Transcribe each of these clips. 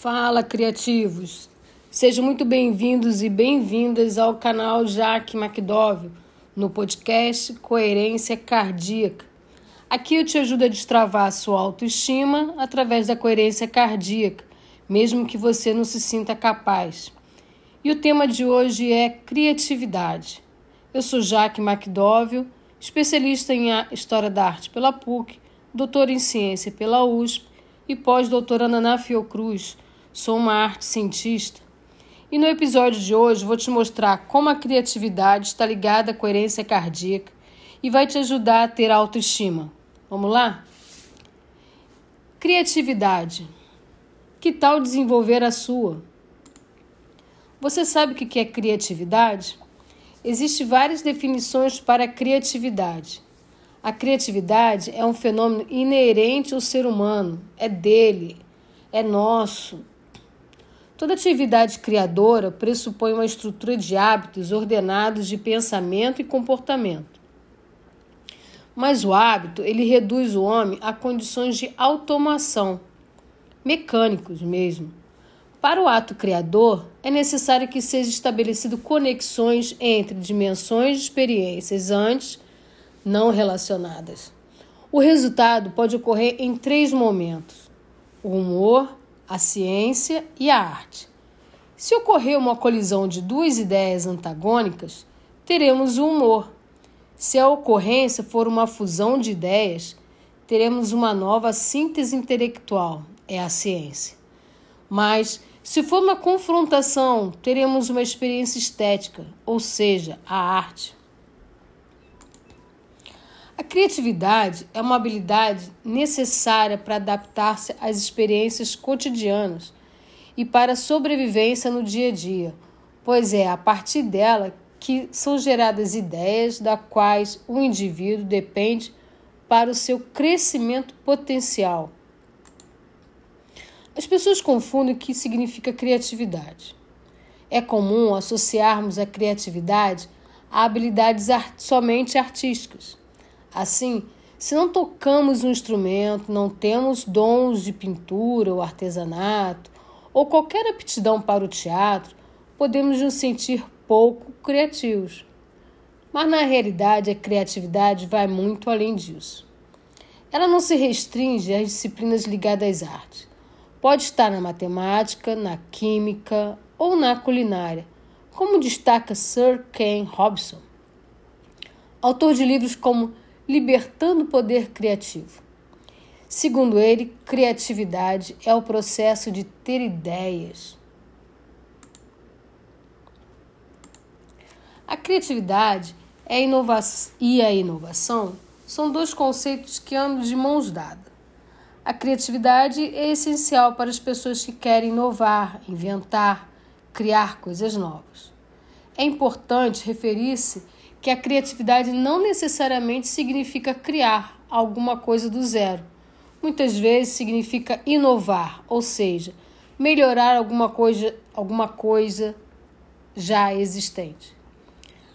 Fala, criativos! Sejam muito bem-vindos e bem-vindas ao canal Jaque McDowell, no podcast Coerência Cardíaca. Aqui eu te ajudo a destravar a sua autoestima através da coerência cardíaca, mesmo que você não se sinta capaz. E o tema de hoje é criatividade. Eu sou Jaque McDowell, especialista em História da Arte pela PUC, doutora em Ciência pela USP e pós-doutora Naná Fiocruz. Sou uma arte cientista. E no episódio de hoje vou te mostrar como a criatividade está ligada à coerência cardíaca e vai te ajudar a ter autoestima. Vamos lá? Criatividade. Que tal desenvolver a sua? Você sabe o que é criatividade? Existem várias definições para a criatividade. A criatividade é um fenômeno inerente ao ser humano, é dele, é nosso. Toda atividade criadora pressupõe uma estrutura de hábitos ordenados de pensamento e comportamento. Mas o hábito, ele reduz o homem a condições de automação, mecânicos mesmo. Para o ato criador, é necessário que seja estabelecido conexões entre dimensões de experiências antes não relacionadas. O resultado pode ocorrer em três momentos: o humor, a ciência e a arte. Se ocorrer uma colisão de duas ideias antagônicas, teremos o humor. Se a ocorrência for uma fusão de ideias, teremos uma nova síntese intelectual, é a ciência. Mas, se for uma confrontação, teremos uma experiência estética, ou seja, a arte. Criatividade é uma habilidade necessária para adaptar-se às experiências cotidianas e para a sobrevivência no dia a dia, pois é a partir dela que são geradas ideias da quais o indivíduo depende para o seu crescimento potencial. As pessoas confundem o que significa criatividade. É comum associarmos a criatividade a habilidades somente artísticas. Assim, se não tocamos um instrumento, não temos dons de pintura ou artesanato, ou qualquer aptidão para o teatro, podemos nos sentir pouco criativos. Mas na realidade, a criatividade vai muito além disso. Ela não se restringe às disciplinas ligadas às artes. Pode estar na matemática, na química ou na culinária, como destaca Sir Ken Robson, autor de livros como libertando o poder criativo. Segundo ele, criatividade é o processo de ter ideias. A criatividade é a e a inovação são dois conceitos que andam de mãos dadas. A criatividade é essencial para as pessoas que querem inovar, inventar, criar coisas novas. É importante referir-se que a criatividade não necessariamente significa criar alguma coisa do zero. Muitas vezes significa inovar, ou seja, melhorar alguma coisa, alguma coisa já existente.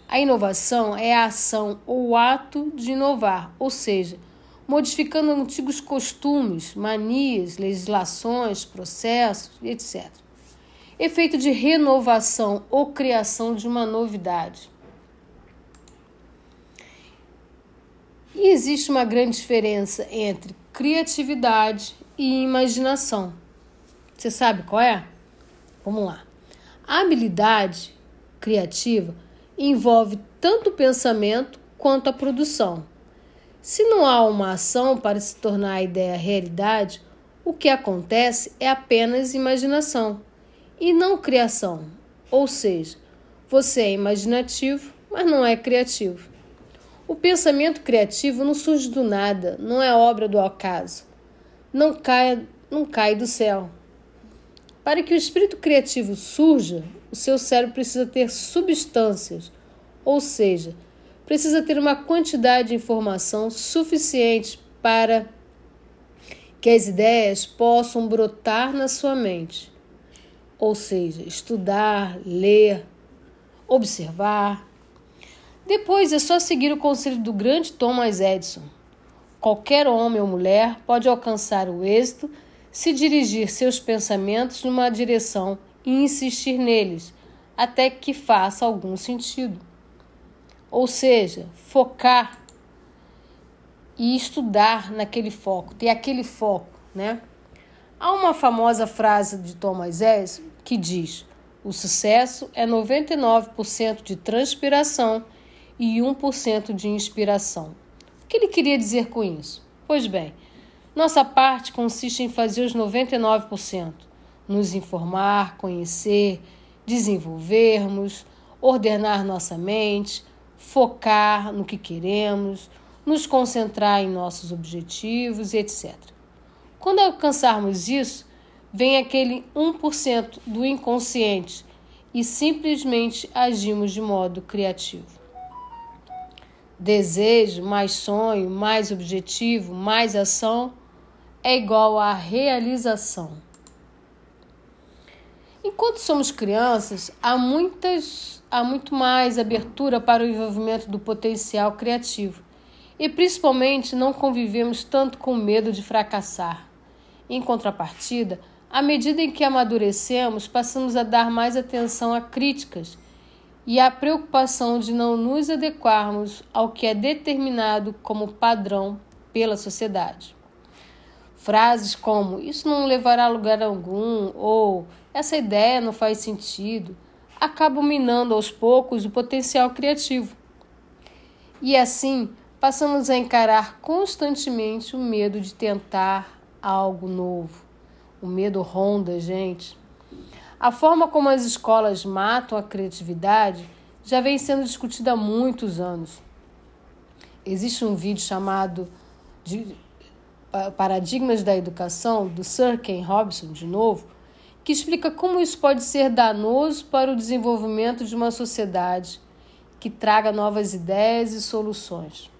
A inovação é a ação ou o ato de inovar, ou seja, modificando antigos costumes, manias, legislações, processos, etc. Efeito de renovação ou criação de uma novidade. E existe uma grande diferença entre criatividade e imaginação. Você sabe qual é? Vamos lá. A habilidade criativa envolve tanto o pensamento quanto a produção. Se não há uma ação para se tornar a ideia realidade, o que acontece é apenas imaginação e não criação. Ou seja, você é imaginativo, mas não é criativo. O pensamento criativo não surge do nada, não é obra do acaso. Não cai, não cai do céu. Para que o espírito criativo surja, o seu cérebro precisa ter substâncias, ou seja, precisa ter uma quantidade de informação suficiente para que as ideias possam brotar na sua mente. Ou seja, estudar, ler, observar, depois é só seguir o conselho do grande Thomas Edison. Qualquer homem ou mulher pode alcançar o êxito se dirigir seus pensamentos numa direção e insistir neles até que faça algum sentido. Ou seja, focar e estudar naquele foco, ter aquele foco, né? Há uma famosa frase de Thomas Edison que diz: "O sucesso é 99% de transpiração e 1% de inspiração". O que ele queria dizer com isso? Pois bem, nossa parte consiste em fazer os 99%, nos informar, conhecer, desenvolvermos, ordenar nossa mente, focar no que queremos, nos concentrar em nossos objetivos, etc. Quando alcançarmos isso, vem aquele 1% do inconsciente e simplesmente agimos de modo criativo. Desejo, mais sonho, mais objetivo, mais ação é igual a realização. Enquanto somos crianças, há, muitas, há muito mais abertura para o envolvimento do potencial criativo e principalmente não convivemos tanto com medo de fracassar. Em contrapartida, à medida em que amadurecemos, passamos a dar mais atenção a críticas e à preocupação de não nos adequarmos ao que é determinado como padrão pela sociedade. Frases como isso não levará a lugar algum ou essa ideia não faz sentido acabam minando aos poucos o potencial criativo. E assim, passamos a encarar constantemente o medo de tentar algo novo. O medo ronda, gente. A forma como as escolas matam a criatividade já vem sendo discutida há muitos anos. Existe um vídeo chamado de Paradigmas da Educação, do Sir Ken Robson, de novo, que explica como isso pode ser danoso para o desenvolvimento de uma sociedade que traga novas ideias e soluções.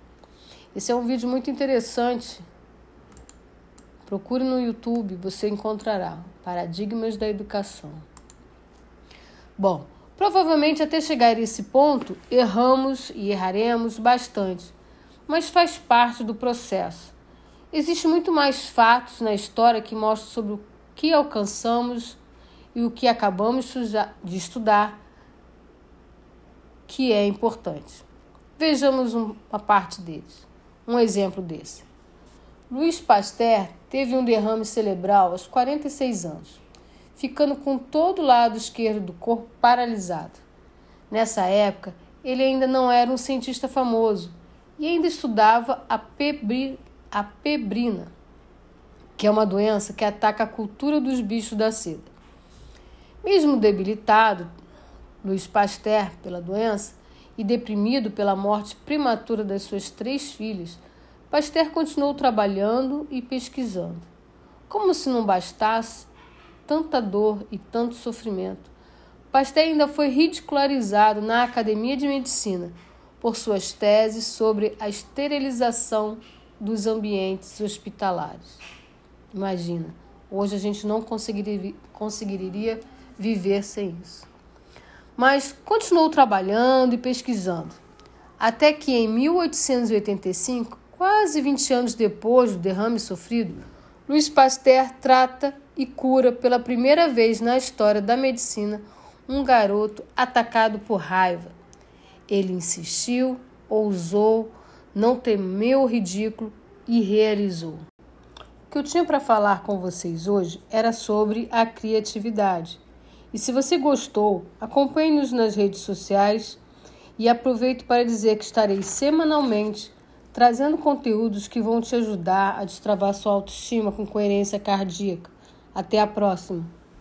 Esse é um vídeo muito interessante. Procure no YouTube, você encontrará Paradigmas da Educação. Bom, provavelmente até chegar a esse ponto, erramos e erraremos bastante, mas faz parte do processo. Existe muito mais fatos na história que mostram sobre o que alcançamos e o que acabamos de estudar que é importante. Vejamos uma parte deles. Um exemplo desse. Louis Pasteur teve um derrame cerebral aos 46 anos, ficando com todo o lado esquerdo do corpo paralisado. Nessa época, ele ainda não era um cientista famoso e ainda estudava a pebri a pebrina, que é uma doença que ataca a cultura dos bichos da seda. Mesmo debilitado, Luiz Pasteur pela doença e deprimido pela morte prematura das suas três filhas, Pasteur continuou trabalhando e pesquisando. Como se não bastasse tanta dor e tanto sofrimento, Pasteur ainda foi ridicularizado na Academia de Medicina por suas teses sobre a esterilização dos ambientes hospitalares. Imagina, hoje a gente não conseguiria, conseguiria viver sem isso. Mas continuou trabalhando e pesquisando, até que em 1885, quase 20 anos depois do derrame sofrido, Louis Pasteur trata e cura pela primeira vez na história da medicina um garoto atacado por raiva. Ele insistiu, ousou, não temeu o ridículo e realizou. O que eu tinha para falar com vocês hoje era sobre a criatividade. E se você gostou, acompanhe-nos nas redes sociais e aproveito para dizer que estarei semanalmente trazendo conteúdos que vão te ajudar a destravar sua autoestima com coerência cardíaca. Até a próxima!